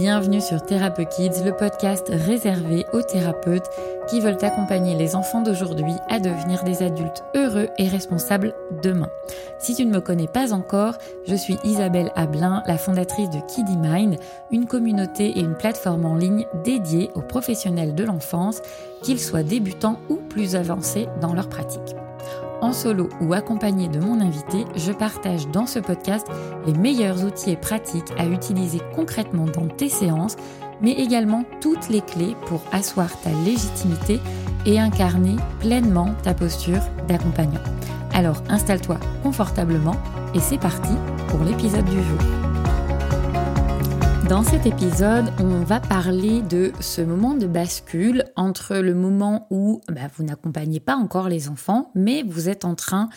Bienvenue sur Thérapeute Kids, le podcast réservé aux thérapeutes qui veulent accompagner les enfants d'aujourd'hui à devenir des adultes heureux et responsables demain. Si tu ne me connais pas encore, je suis Isabelle Ablin, la fondatrice de Kiddy Mind, une communauté et une plateforme en ligne dédiée aux professionnels de l'enfance, qu'ils soient débutants ou plus avancés dans leur pratique. En solo ou accompagné de mon invité, je partage dans ce podcast les meilleurs outils et pratiques à utiliser concrètement dans tes séances, mais également toutes les clés pour asseoir ta légitimité et incarner pleinement ta posture d'accompagnant. Alors installe-toi confortablement et c'est parti pour l'épisode du jour. Dans cet épisode, on va parler de ce moment de bascule entre le moment où bah, vous n'accompagnez pas encore les enfants, mais vous êtes en train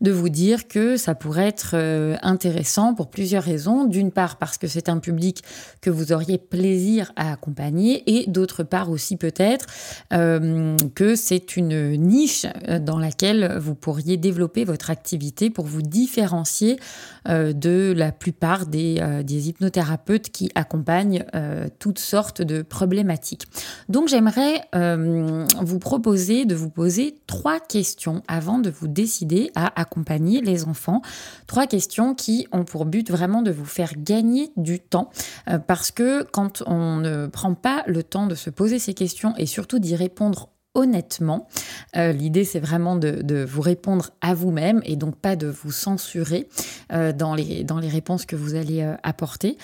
de vous dire que ça pourrait être euh, intéressant pour plusieurs raisons. D'une part parce que c'est un public que vous auriez plaisir à accompagner et d'autre part aussi peut-être euh, que c'est une niche euh, dans laquelle vous pourriez développer votre activité pour vous différencier de la plupart des, des hypnothérapeutes qui accompagne euh, toutes sortes de problématiques. Donc j'aimerais euh, vous proposer de vous poser trois questions avant de vous décider à accompagner les enfants. Trois questions qui ont pour but vraiment de vous faire gagner du temps euh, parce que quand on ne prend pas le temps de se poser ces questions et surtout d'y répondre honnêtement. L'idée, c'est vraiment de, vous répondre à vous-même et donc pas de vous censurer dans, les, dans les réponses que vous allez apporter.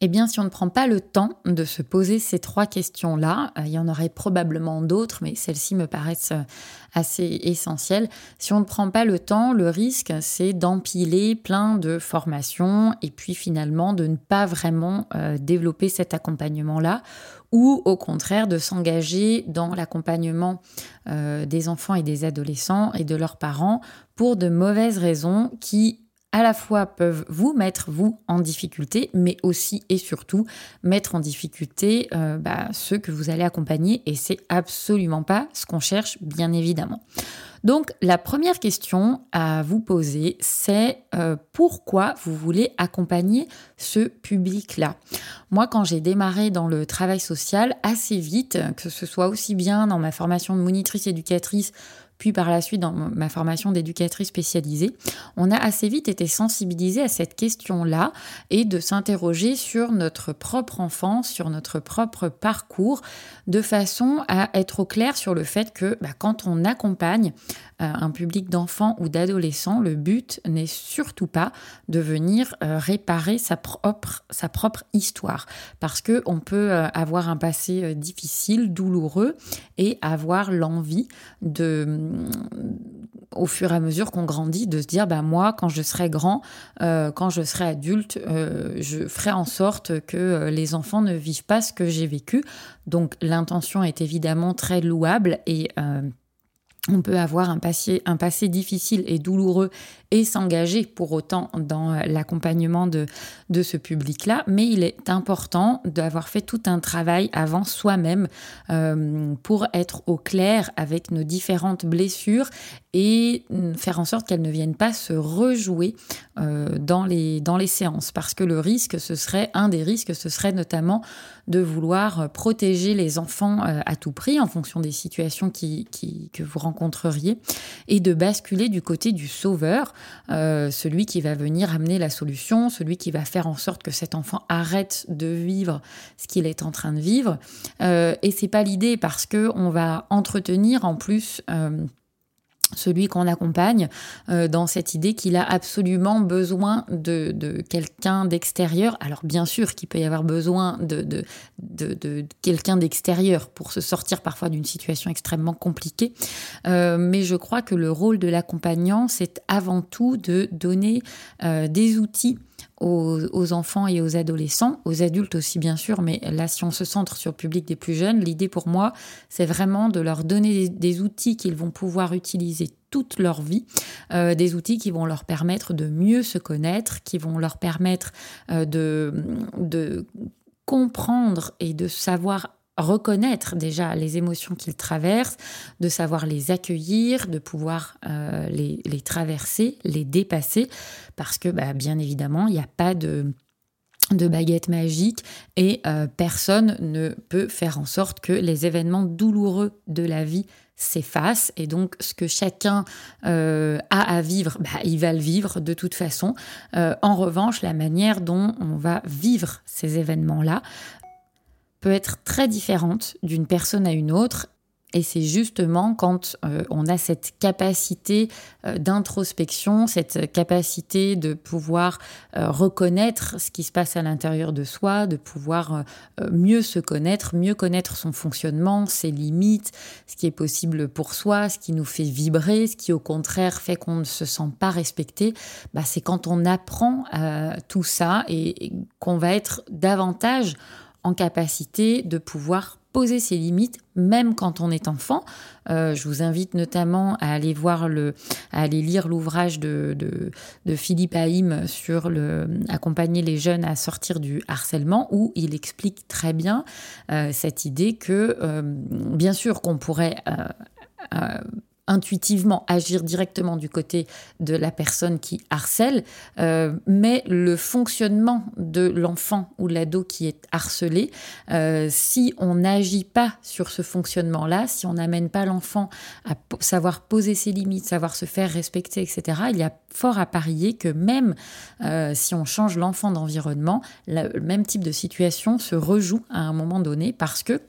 Eh bien, si on ne prend pas le temps de se poser ces trois questions-là, euh, il y en aurait probablement d'autres, mais celles-ci me paraissent euh, assez essentielles. Si on ne prend pas le temps, le risque, c'est d'empiler plein de formations et puis finalement de ne pas vraiment euh, développer cet accompagnement-là ou au contraire de s'engager dans l'accompagnement des enfants et des adolescents et de leurs parents pour de mauvaises raisons qui à la fois peuvent vous mettre, vous, en difficulté, mais aussi et surtout mettre en difficulté euh, bah, ceux que vous allez accompagner. Et c'est absolument pas ce qu'on cherche, bien évidemment. Donc, la première question à vous poser, c'est euh, pourquoi vous voulez accompagner ce public-là? Moi, quand j'ai démarré dans le travail social, assez vite, que ce soit aussi bien dans ma formation de monitrice éducatrice puis par la suite dans ma formation d'éducatrice spécialisée, on a assez vite été sensibilisé à cette question-là et de s'interroger sur notre propre enfance, sur notre propre parcours, de façon à être au clair sur le fait que bah, quand on accompagne euh, un public d'enfants ou d'adolescents, le but n'est surtout pas de venir euh, réparer sa propre, histoire. Parce qu'on peut euh, avoir un passé difficile, douloureux, et avoir l'envie de au fur et à mesure qu'on grandit, de se dire, bah, moi, quand je serai grand, euh, quand je serai adulte, euh, je ferai en sorte que euh, les enfants ne vivent pas ce que j'ai vécu. Donc l'intention est évidemment très louable et on peut avoir passé, un passé difficile et douloureux et s'engager pour autant dans l'accompagnement de, de ce public-là, mais il est important d'avoir fait tout un travail avant soi-même euh, pour être au clair avec nos différentes blessures et faire en sorte qu'elles ne viennent pas se rejouer euh, dans, les, dans les séances. Parce que le risque, ce serait, un des risques, ce serait notamment de vouloir protéger les enfants euh, à tout prix en fonction des situations qui, que vous rencontreriez et de basculer du côté du sauveur, euh, celui qui va venir amener la solution, celui qui va faire en sorte que cet enfant arrête de vivre ce qu'il est en train de vivre. Euh, et c'est pas l'idée parce que on va entretenir en plus celui qu'on accompagne euh, dans cette idée qu'il a absolument besoin de, quelqu'un d'extérieur. Alors bien sûr qu'il peut y avoir besoin de, quelqu'un d'extérieur pour se sortir parfois d'une situation extrêmement compliquée, euh, mais je crois que le rôle de l'accompagnant, c'est avant tout de donner euh, des outils aux, enfants et aux adolescents, aux adultes aussi bien sûr, mais là si on se centre sur le public des plus jeunes, l'idée pour moi c'est vraiment de leur donner des, outils qu'ils vont pouvoir utiliser toute leur vie, euh, des outils qui vont leur permettre de mieux se connaître, qui vont leur permettre euh, de, de comprendre et de savoir reconnaître déjà les émotions qu'ils traversent, de savoir les accueillir, de pouvoir euh, les, traverser, les dépasser, parce que bah, bien évidemment, il n'y a pas de baguette magique et personne ne peut faire en sorte que les événements douloureux de la vie s'efface et donc ce que chacun euh, a à vivre, bah, il va le vivre de toute façon. Euh, en revanche, la manière dont on va vivre ces événements-là peut être très différente d'une personne à une autre. Et c'est justement quand euh, on a cette capacité euh, d'introspection, cette capacité de pouvoir euh, reconnaître ce qui se passe à l'intérieur de soi, de pouvoir mieux se connaître, mieux connaître son fonctionnement, ses limites, ce qui est possible pour soi, ce qui nous fait vibrer, ce qui au contraire fait qu'on ne se sent pas respecté, bah, c'est quand on apprend tout ça et qu'on va être davantage en capacité de pouvoir poser ses limites, même quand on est enfant. Euh, je vous invite notamment à aller voir le, à aller lire l'ouvrage de, de, Philippe Haïm sur le accompagner les jeunes à sortir du harcèlement, où il explique très bien euh, cette idée que, euh, bien sûr, qu'on pourrait intuitivement agir directement du côté de la personne qui harcèle, euh, mais le fonctionnement de l'enfant ou l'ado qui est harcelé, euh, si on n'agit pas sur ce fonctionnement-là, si on n'amène pas l'enfant à savoir poser ses limites, savoir se faire respecter, etc., il y a fort à parier que même euh, si on change l'enfant d'environnement, le même type de situation se rejoue à un moment donné parce que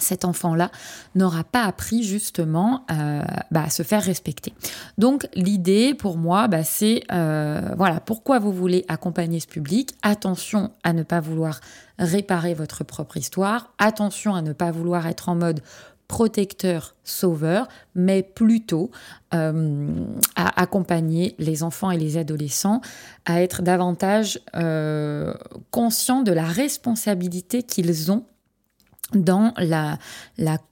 cet enfant-là n'aura pas appris justement euh, bah, à se faire respecter. Donc l'idée pour moi, bah, c'est euh, voilà pourquoi vous voulez accompagner ce public? Attention à ne pas vouloir réparer votre propre histoire. Attention à ne pas vouloir être en mode protecteur, sauveur, mais plutôt euh, à accompagner les enfants et les adolescents à être davantage conscients de la responsabilité qu'ils ont dans la,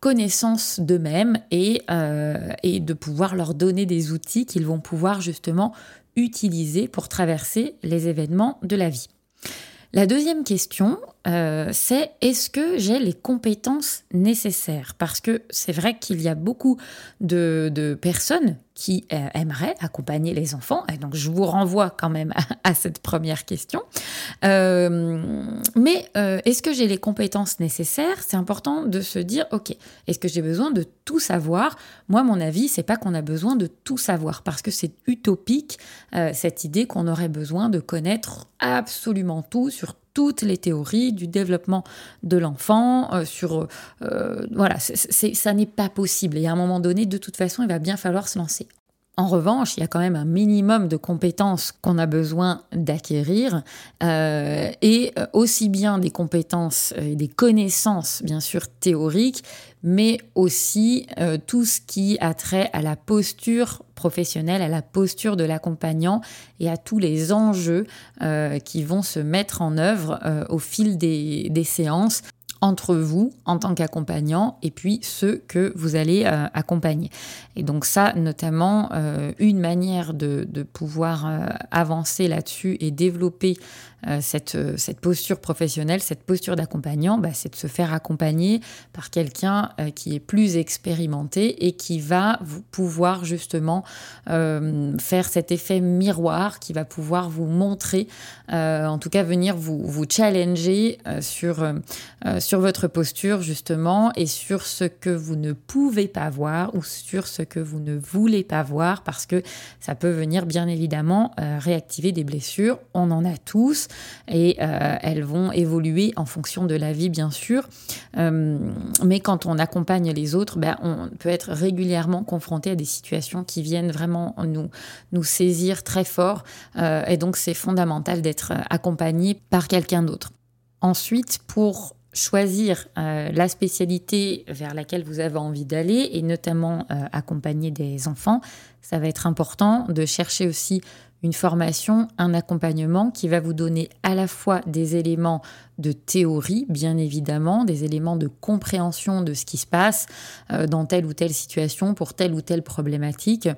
connaissance d'eux-mêmes et, euh, et de pouvoir leur donner des outils qu'ils vont pouvoir justement utiliser pour traverser les événements de la vie. La deuxième question, euh, c'est est-ce que j'ai les compétences nécessaires? Parce que c'est vrai qu'il y a beaucoup de personnes qui euh, accompagner les enfants, et donc je vous renvoie quand même à, cette première question. Euh, mais est-ce que j'ai les compétences nécessaires? C'est important de se dire, ok, est-ce que j'ai besoin de tout savoir? Moi, mon avis, c'est pas qu'on a besoin de tout savoir, parce que c'est utopique cette idée qu'on aurait besoin de connaître absolument tout sur toutes les théories du développement de l'enfant, euh, sur euh, voilà, ça n'est pas possible. Et à un moment donné, de toute façon, il va bien falloir se lancer. En revanche, il y a quand même un minimum de compétences qu'on a besoin d'acquérir, euh, et aussi bien des compétences et des connaissances, bien sûr, théoriques, mais aussi euh, tout ce qui a trait à la posture professionnelle, à la posture de l'accompagnant et à tous les enjeux euh, qui vont se mettre en œuvre euh, au fil des séances entre vous en tant qu'accompagnant et puis ceux que vous allez accompagner. Et donc ça, notamment, une manière de, pouvoir avancer là-dessus et développer euh, cette, euh, cette posture professionnelle, cette posture d'accompagnant, bah, c'est de se faire accompagner par quelqu'un euh, qui est plus expérimenté et qui va vous pouvoir justement faire cet effet miroir, qui va pouvoir vous montrer, en tout cas venir vous, vous challenger sur votre posture justement et sur ce que vous ne pouvez pas voir ou sur ce que vous ne voulez pas voir parce que ça peut venir bien évidemment réactiver des blessures. On en a tous et euh, elles vont évoluer en fonction de la vie, bien sûr. Euh, mais quand on accompagne les autres, ben, on peut être régulièrement confronté à des situations qui viennent vraiment nous, nous saisir très fort. Euh, et donc, c'est fondamental d'être accompagné par quelqu'un d'autre. Ensuite, pour choisir la spécialité vers laquelle vous avez envie d'aller et notamment accompagner des enfants, ça va être important de chercher aussi une formation, un accompagnement qui va vous donner à la fois des éléments de théorie, bien évidemment, des éléments de compréhension de ce qui se passe euh, dans telle ou telle situation pour telle ou telle problématique,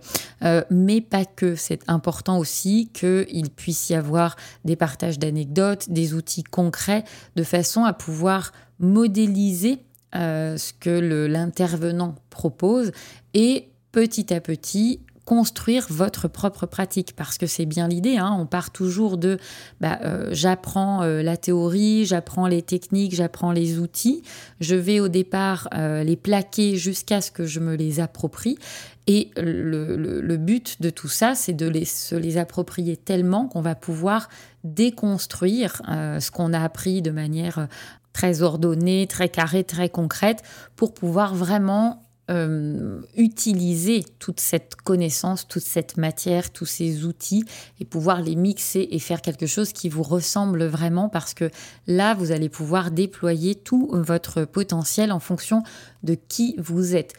euh, mais pas que. C'est important aussi qu'il puisse y avoir des partages d'anecdotes, des outils concrets, de façon à pouvoir modéliser euh, ce que l'intervenant propose et petit à petit construire votre propre pratique parce que c'est bien l'idée. Hein. on part toujours de bah, euh, j'apprends euh, la théorie, j'apprends les techniques, j'apprends les outils. Je vais au départ euh, les plaquer jusqu'à ce que je me les approprie. Et le, but de tout ça, c'est de se les approprier tellement qu'on va pouvoir déconstruire ce qu'on a appris de manière très ordonnée, très carrée, très concrète, pour pouvoir vraiment euh, utiliser toute cette connaissance, toute cette matière, tous ces outils et pouvoir les mixer et faire quelque chose qui vous ressemble vraiment parce que là, vous allez pouvoir déployer tout votre potentiel en fonction de qui vous êtes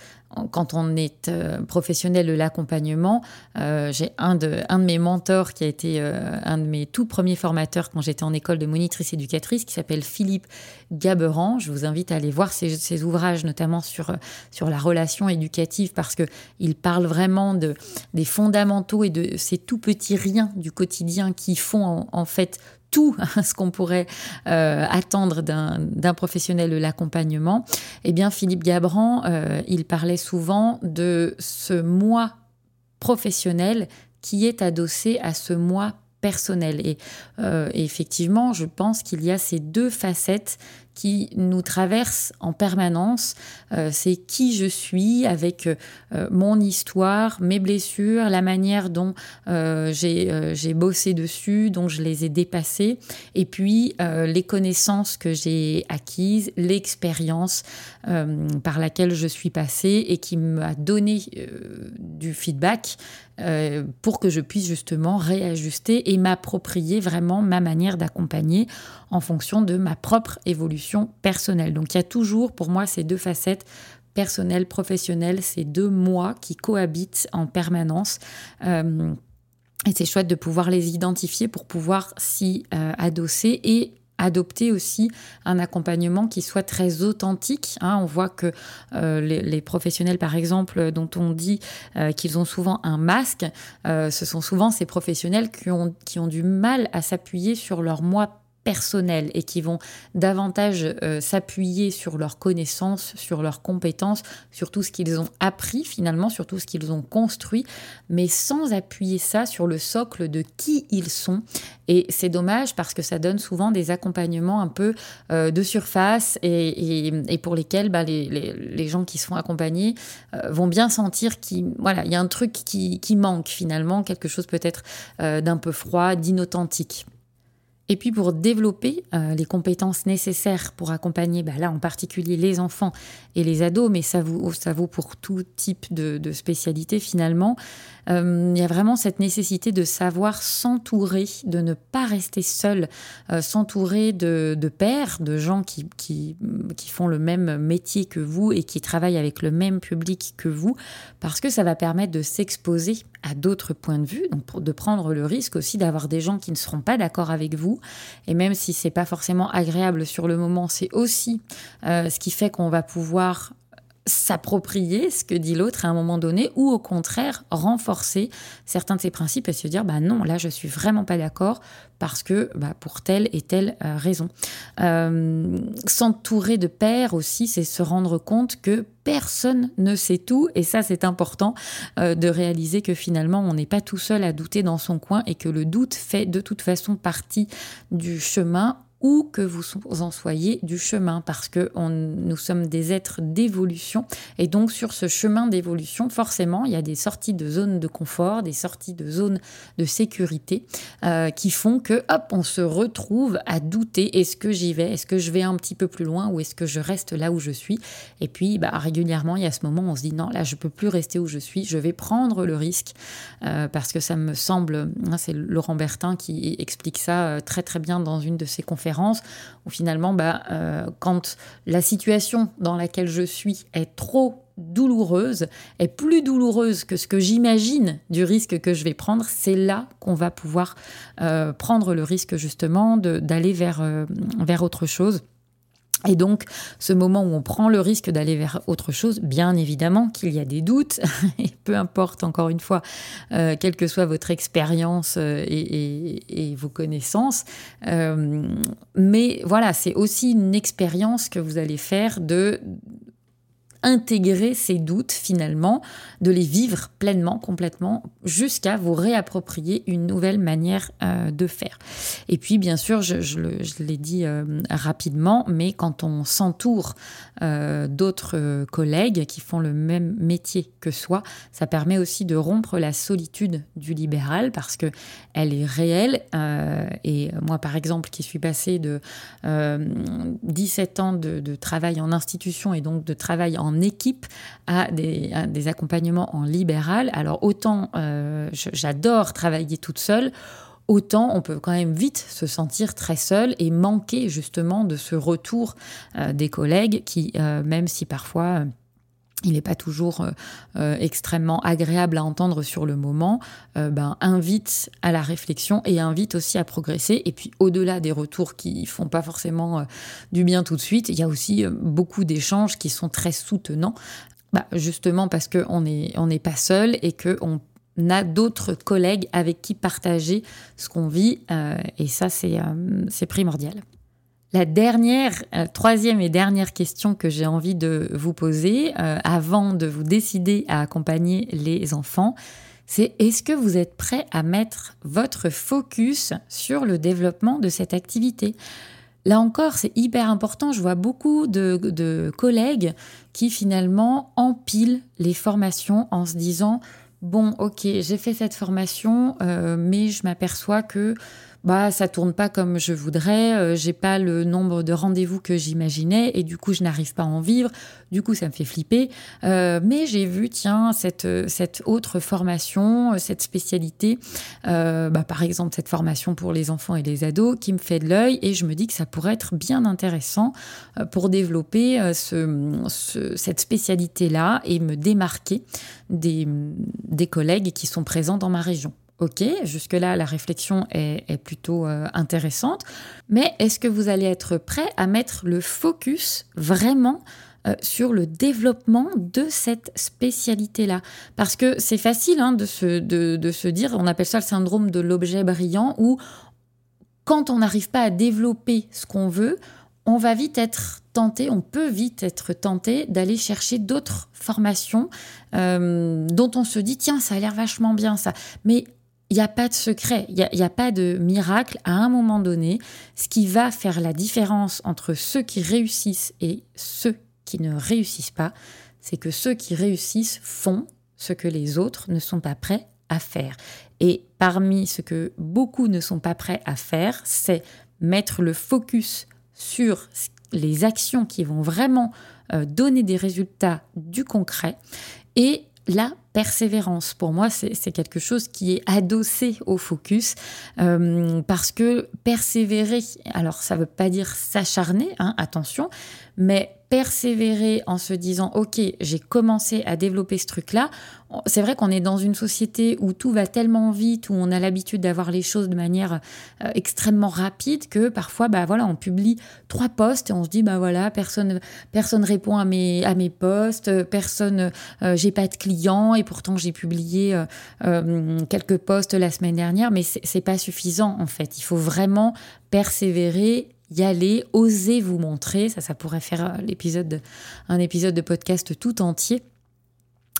quand on est euh, professionnel de l'accompagnement, euh, j'ai un de, un de mes mentors qui a été euh, un de mes tout premiers formateurs quand j'étais en école de monitrice éducatrice, qui s'appelle Philippe Gaberan. Je vous invite à aller voir ses, ouvrages, notamment sur, sur la relation éducative, parce qu'il parle vraiment de, des fondamentaux et de ces tout petits riens du quotidien qui font en fait tout ce qu'on pourrait euh, attendre d'un professionnel de l'accompagnement, eh bien Philippe Gabran, euh, il parlait souvent de ce moi professionnel qui est adossé à ce moi personnel. Et, euh, et effectivement, je pense qu'il y a ces deux facettes qui nous traverse en permanence. Euh, c'est qui je suis avec euh, mon histoire, mes blessures, la manière dont euh, j'ai bossé dessus, dont je les ai dépassées, et puis les connaissances que j'ai acquises, l'expérience par laquelle je suis passée et qui m'a donné du feedback pour que je puisse justement réajuster et m'approprier vraiment ma manière d'accompagner en fonction de ma propre évolution personnelle. Donc il y a toujours pour moi ces deux facettes personnelle, professionnelle, ces deux moi qui cohabitent en permanence. Euh, et c'est chouette de pouvoir les identifier pour pouvoir s'y euh, adosser et adopter aussi un accompagnement qui soit très authentique. Hein. On voit que euh, les, professionnels, par exemple, dont on dit qu'ils ont souvent un masque, ce sont souvent ces professionnels qui ont, qui ont du mal à s'appuyer sur leur moi personnels et qui vont davantage euh, s'appuyer sur leurs connaissances, sur leurs compétences, sur tout ce qu'ils ont appris finalement, sur tout ce qu'ils ont construit, mais sans appuyer ça sur le socle de qui ils sont. Et c'est dommage parce que ça donne souvent des accompagnements un peu euh, de surface et, pour lesquels bah, les, gens qui sont accompagnés euh, vont bien sentir qu'il y a un truc qui manque finalement, quelque chose peut-être d'un peu froid, d'inauthentique. Et puis pour développer euh, les compétences nécessaires pour accompagner, bah là en particulier les enfants et les ados, mais ça vaut, ça vaut pour tout type de, de spécialité finalement, il y a vraiment cette nécessité de savoir s'entourer, de ne pas rester seul, euh, s'entourer de, de pairs, de gens qui, qui, qui font le même métier que vous et qui travaillent avec le même public que vous, parce que ça va permettre de s'exposer à d'autres points de vue, donc de prendre le risque aussi d'avoir des gens qui ne seront pas d'accord avec vous. Et même si c'est pas forcément agréable sur le moment, c'est aussi euh, ce qui fait qu'on va pouvoir s'approprier ce que dit l'autre à un moment donné ou au contraire renforcer certains de ses principes et se dire bah non là je suis vraiment pas d'accord parce que bah, pour telle et telle euh, raison. Euh, s'entourer de pairs aussi c'est se rendre compte que personne ne sait tout et ça c'est important euh, de réaliser que finalement on n'est pas tout seul à douter dans son coin et que le doute fait de toute façon partie du chemin où que vous en soyez du chemin, parce que nous sommes des êtres d'évolution. Et donc sur ce chemin d'évolution, forcément, il y a des sorties de zones de confort, des sorties de zones de sécurité euh, qui font que, hop, on se retrouve à douter, est-ce que j'y vais, est-ce que je vais un petit peu plus loin ou est-ce que je reste là où je suis? Et puis, bah, régulièrement, il y a ce moment où on se dit, non, là, je peux plus rester où je suis, je vais prendre le risque, euh, parce que ça me semble, hein, c'est Laurent Bertin qui explique ça euh, très très bien dans une de ses conférences, où finalement, bah, euh, quand la situation dans laquelle je suis est trop douloureuse, est plus douloureuse que ce que j'imagine du risque que je vais prendre, c'est là qu'on va pouvoir euh, prendre le risque justement d'aller euh, vers autre chose. Et donc, ce moment où on prend le risque d'aller vers autre chose, bien évidemment qu'il y a des doutes, et peu importe, encore une fois, euh, quelle que soit votre expérience euh, et, vos connaissances. Euh, mais voilà, c'est aussi une expérience que vous allez faire de intégrer ces doutes finalement, de les vivre pleinement, complètement, jusqu'à vous réapproprier une nouvelle manière euh, de faire. Et puis bien sûr, je, l'ai dit euh, rapidement, mais quand on s'entoure euh, d'autres collègues qui font le même métier que soi, ça permet aussi de rompre la solitude du libéral parce que elle est réelle. et moi, par exemple, qui suis passée de 17 ans de travail en institution et donc de travail en équipe à des, accompagnements en libéral. Alors autant euh, j'adore travailler toute seule, autant on peut quand même vite se sentir très seul et manquer justement de ce retour euh, des collègues qui, euh, même si parfois il n'est pas toujours extrêmement agréable à entendre sur le moment, ben, invite à la réflexion et invite aussi à progresser. Et puis au-delà des retours qui font pas forcément du bien tout de suite, il y a aussi beaucoup d'échanges qui sont très soutenants bah, justement parce qu'on n'est pas seul et qu'on a d'autres collègues avec qui partager ce qu'on vit. Euh, et ça, c'est euh, primordial. La dernière, euh, troisième et dernière question que j'ai envie de vous poser avant de vous décider à accompagner les enfants, c'est est-ce que vous êtes prêt à mettre votre focus sur le développement de cette activité? Là encore, c'est hyper important. Je vois beaucoup de, collègues qui finalement empilent les formations en se disant, bon, ok, j'ai fait cette formation, euh, mais je m'aperçois que bah ça tourne pas comme je voudrais, euh, j'ai pas le nombre de rendez-vous que j'imaginais et du coup je n'arrive pas à en vivre. Du coup ça me fait flipper. Euh, mais j'ai vu tiens cette cette autre formation, cette spécialité, euh, bah, par exemple cette formation pour les enfants et les ados qui me fait de l'œil et je me dis que ça pourrait être bien intéressant pour développer ce, cette spécialité là et me démarquer des des collègues qui sont présents dans ma région. Ok, jusque-là, la réflexion est, plutôt euh, intéressante, mais est-ce que vous allez être prêt à mettre le focus vraiment euh, sur le développement de cette spécialité-là? Parce que c'est facile hein, de, se, de, se dire, on appelle ça le syndrome de l'objet brillant, où quand on n'arrive pas à développer ce qu'on veut, on va vite être tenté, on peut vite être tenté d'aller chercher d'autres formations euh, dont on se dit, tiens, ça a l'air vachement bien ça. Mais il n'y a pas de secret, il n'y a, pas de miracle. À un moment donné, ce qui va faire la différence entre ceux qui réussissent et ceux qui ne réussissent pas, c'est que ceux qui réussissent font ce que les autres ne sont pas prêts à faire. Et parmi ce que beaucoup ne sont pas prêts à faire, c'est mettre le focus sur les actions qui vont vraiment euh, donner des résultats du concret et la persévérance. Pour moi, c'est quelque chose qui est adossé au focus euh, parce que persévérer, alors ça ne veut pas dire s'acharner, hein, attention, mais persévérer en se disant ok j'ai commencé à développer ce truc là c'est vrai qu'on est dans une société où tout va tellement vite où on a l'habitude d'avoir les choses de manière euh, extrêmement rapide que parfois bah voilà on publie trois posts et on se dit bah voilà personne personne répond à mes à personne euh, j'ai pas de clients pourtant j'ai publié euh, quelques posts la semaine dernière mais c'est pas suffisant en fait il faut vraiment persévérer y aller, oser vous montrer. Ça, ça pourrait faire l'épisode, un épisode de podcast tout entier.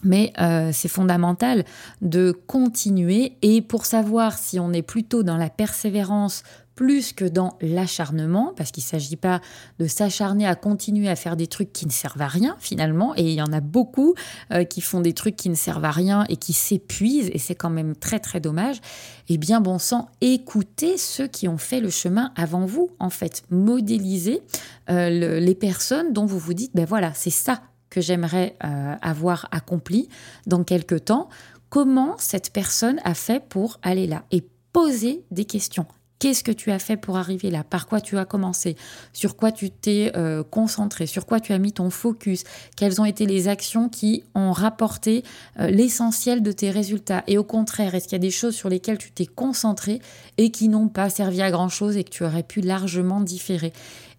Mais euh, c'est fondamental de continuer et pour savoir si on est plutôt dans la persévérance plus que dans l'acharnement, parce qu'il ne s'agit pas de s'acharner à continuer à faire des trucs qui ne servent à rien finalement, et il y en a beaucoup euh, qui font des trucs qui ne servent à rien et qui s'épuisent, et c'est quand même très très dommage, et bien bon sang, écoutez ceux qui ont fait le chemin avant vous, en fait, modélisez euh, les personnes dont vous vous dites, ben voilà, c'est ça que j'aimerais euh, avoir accompli dans quelques temps, comment cette personne a fait pour aller là, et poser des questions Qu'est-ce que tu as fait pour arriver là? Par quoi tu as commencé? Sur quoi tu t'es euh, concentré? Sur quoi tu as mis ton focus? Quelles ont été les actions qui ont rapporté euh, l'essentiel de tes résultats? Et au contraire, est-ce qu'il y a des choses sur lesquelles tu t'es concentré et qui n'ont pas servi à grand-chose et que tu aurais pu largement différer?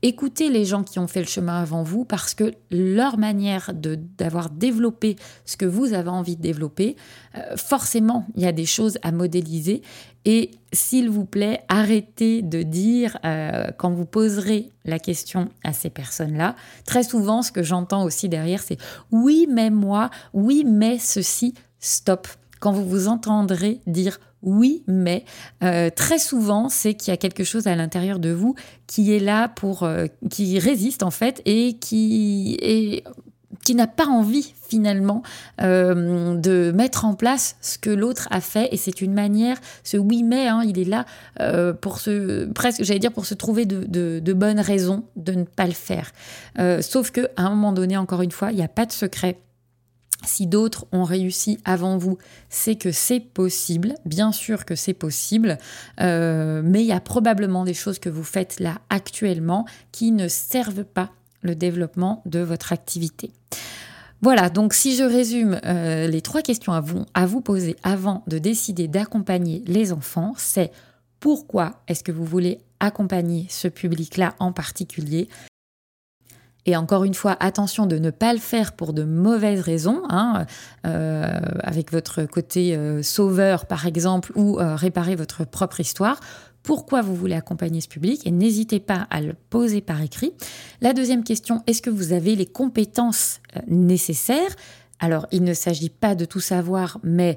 Écoutez les gens qui ont fait le chemin avant vous parce que leur manière d'avoir développé ce que vous avez envie de développer, euh, forcément, il y a des choses à modéliser. Et s'il vous plaît, arrêtez de dire, euh, quand vous poserez la question à ces personnes-là, très souvent, ce que j'entends aussi derrière, c'est oui, mais moi, oui, mais ceci, stop. Quand vous vous entendrez dire oui, mais euh, très souvent, c'est qu'il y a quelque chose à l'intérieur de vous qui est là pour, euh, qui résiste en fait et qui n'a pas envie finalement euh, de mettre en place ce que l'autre a fait. Et c'est une manière ce oui mais hein, il est là pour se presque j'allais dire pour se trouver de, bonnes raisons de ne pas le faire. Sauf que un moment donné encore une fois il n'y a pas de secret si d'autres ont réussi avant vous, c'est que c'est possible, bien sûr que c'est possible, euh, mais il y a probablement des choses que vous faites là actuellement qui ne servent pas le développement de votre activité. Voilà, donc si je résume euh, les trois questions à vous, à vous poser avant de décider d'accompagner les enfants, c'est pourquoi est-ce que vous voulez accompagner ce public-là en particulier? Et encore une fois, attention de ne pas le faire pour de mauvaises raisons, hein, euh, avec votre côté euh, sauveur par exemple, ou euh, réparer votre propre histoire. Pourquoi vous voulez accompagner ce public Et n'hésitez pas à le poser par écrit. La deuxième question, est-ce que vous avez les compétences nécessaires? Alors, il ne s'agit pas de tout savoir, mais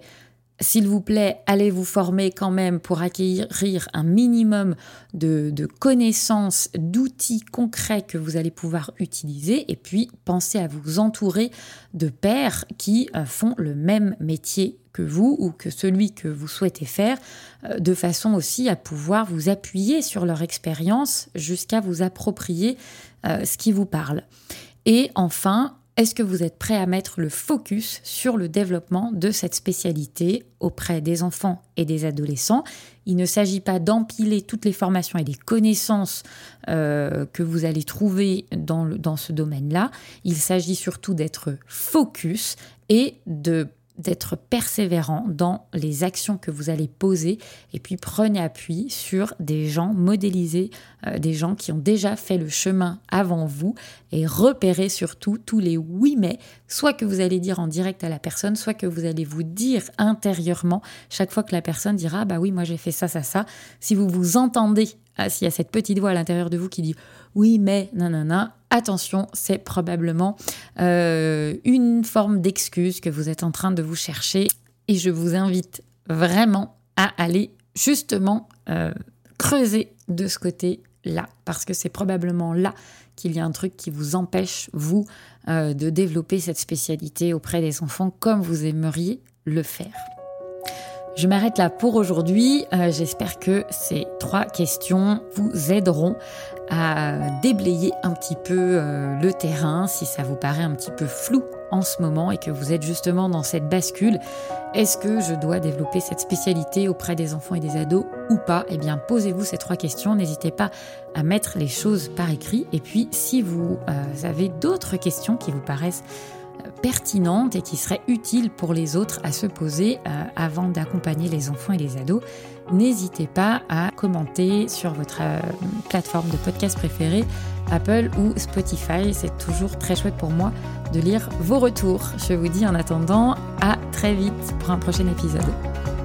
s'il vous plaît, allez vous former quand même pour acquérir un minimum de, connaissances, d'outils concrets que vous allez pouvoir utiliser. Et puis, pensez à vous entourer de pairs qui euh, font le même métier que vous ou que celui que vous souhaitez faire, euh, de façon aussi à pouvoir vous appuyer sur leur expérience jusqu'à vous approprier euh, ce qui vous parle. Et enfin, est-ce que vous êtes prêt à mettre le focus sur le développement de cette spécialité auprès des enfants et des adolescents? Il ne s'agit pas d'empiler toutes les formations et les connaissances euh, que vous allez trouver dans, dans ce domaine-là. Il s'agit surtout d'être focus et de d'être persévérant dans les actions que vous allez poser. Et puis prenez appui sur des gens modélisés, euh, des gens qui ont déjà fait le chemin avant vous. Et repérez surtout tous les oui mais, soit que vous allez dire en direct à la personne, soit que vous allez vous dire intérieurement chaque fois que la personne dira bah oui moi j'ai fait ça ça ça. Si vous vous entendez, ah, s'il y a cette petite voix à l'intérieur de vous qui dit oui mais nanana, attention, c'est probablement euh, une forme d'excuse que vous êtes en train de vous chercher. Et je vous invite vraiment à aller justement euh, creuser de ce côté-là, parce que c'est probablement là qu'il y a un truc qui vous empêche, vous, euh, de développer cette spécialité auprès des enfants comme vous aimeriez le faire. Je m'arrête là pour aujourd'hui. J'espère que ces trois questions vous aideront à déblayer un petit peu euh, le terrain si ça vous paraît un petit peu flou en ce moment et que vous êtes justement dans cette bascule. Est-ce que je dois développer cette spécialité auprès des enfants et des ados ou pas? Eh bien, posez-vous ces trois questions. N'hésitez pas à mettre les choses par écrit. Et puis, si vous euh, avez d'autres questions qui vous paraissent euh, pertinentes et qui seraient utiles pour les autres à se poser avant d'accompagner les enfants et les ados, n'hésitez pas à commenter sur votre euh, plateforme de podcast préférée, Apple ou Spotify. C'est toujours très chouette pour moi de lire vos retours. Je vous dis en attendant à très vite pour un prochain épisode.